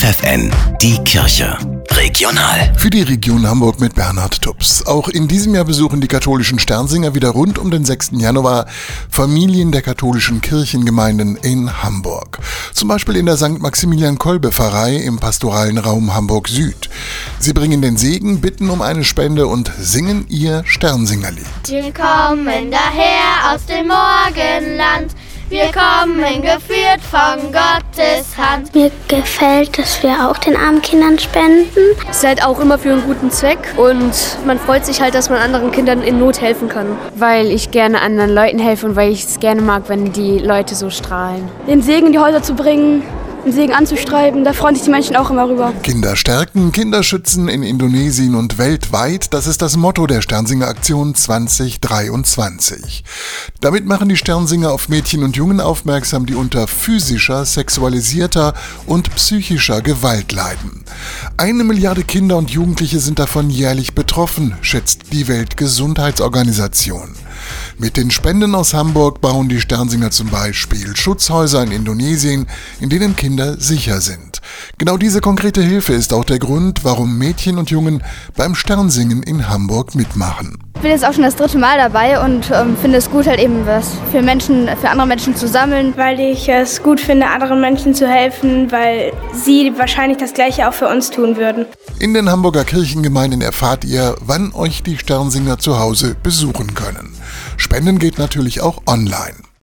FFN, die Kirche. Regional. Für die Region Hamburg mit Bernhard Tubbs. Auch in diesem Jahr besuchen die katholischen Sternsinger wieder rund um den 6. Januar Familien der katholischen Kirchengemeinden in Hamburg. Zum Beispiel in der St. Maximilian Kolbe Pfarrei im pastoralen Raum Hamburg Süd. Sie bringen den Segen, bitten um eine Spende und singen ihr Sternsingerlied. Wir kommen daher aus dem Morgenland. Wir kommen geführt von Gottes Hand. Mir gefällt, dass wir auch den armen Kindern spenden. Es ist halt auch immer für einen guten Zweck und man freut sich halt, dass man anderen Kindern in Not helfen kann. Weil ich gerne anderen Leuten helfe und weil ich es gerne mag, wenn die Leute so strahlen. Den Segen in die Häuser zu bringen, den Segen anzustreiben. Da freuen sich die Menschen auch immer rüber. Kinder stärken, Kinder schützen in Indonesien und weltweit, das ist das Motto der Sternsinger Aktion 2023. Damit machen die Sternsinger auf Mädchen und Jungen aufmerksam, die unter physischer, sexualisierter und psychischer Gewalt leiden. Eine Milliarde Kinder und Jugendliche sind davon jährlich betroffen, schätzt die Weltgesundheitsorganisation. Mit den Spenden aus Hamburg bauen die Sternsinger zum Beispiel Schutzhäuser in Indonesien, in denen Kinder sicher sind. Genau diese konkrete Hilfe ist auch der Grund, warum Mädchen und Jungen beim Sternsingen in Hamburg mitmachen. Ich bin jetzt auch schon das dritte Mal dabei und ähm, finde es gut, halt eben was für Menschen, für andere Menschen zu sammeln. Weil ich es gut finde, anderen Menschen zu helfen, weil sie wahrscheinlich das Gleiche auch für uns tun würden. In den Hamburger Kirchengemeinden erfahrt ihr, wann euch die Sternsinger zu Hause besuchen können. Spenden geht natürlich auch online.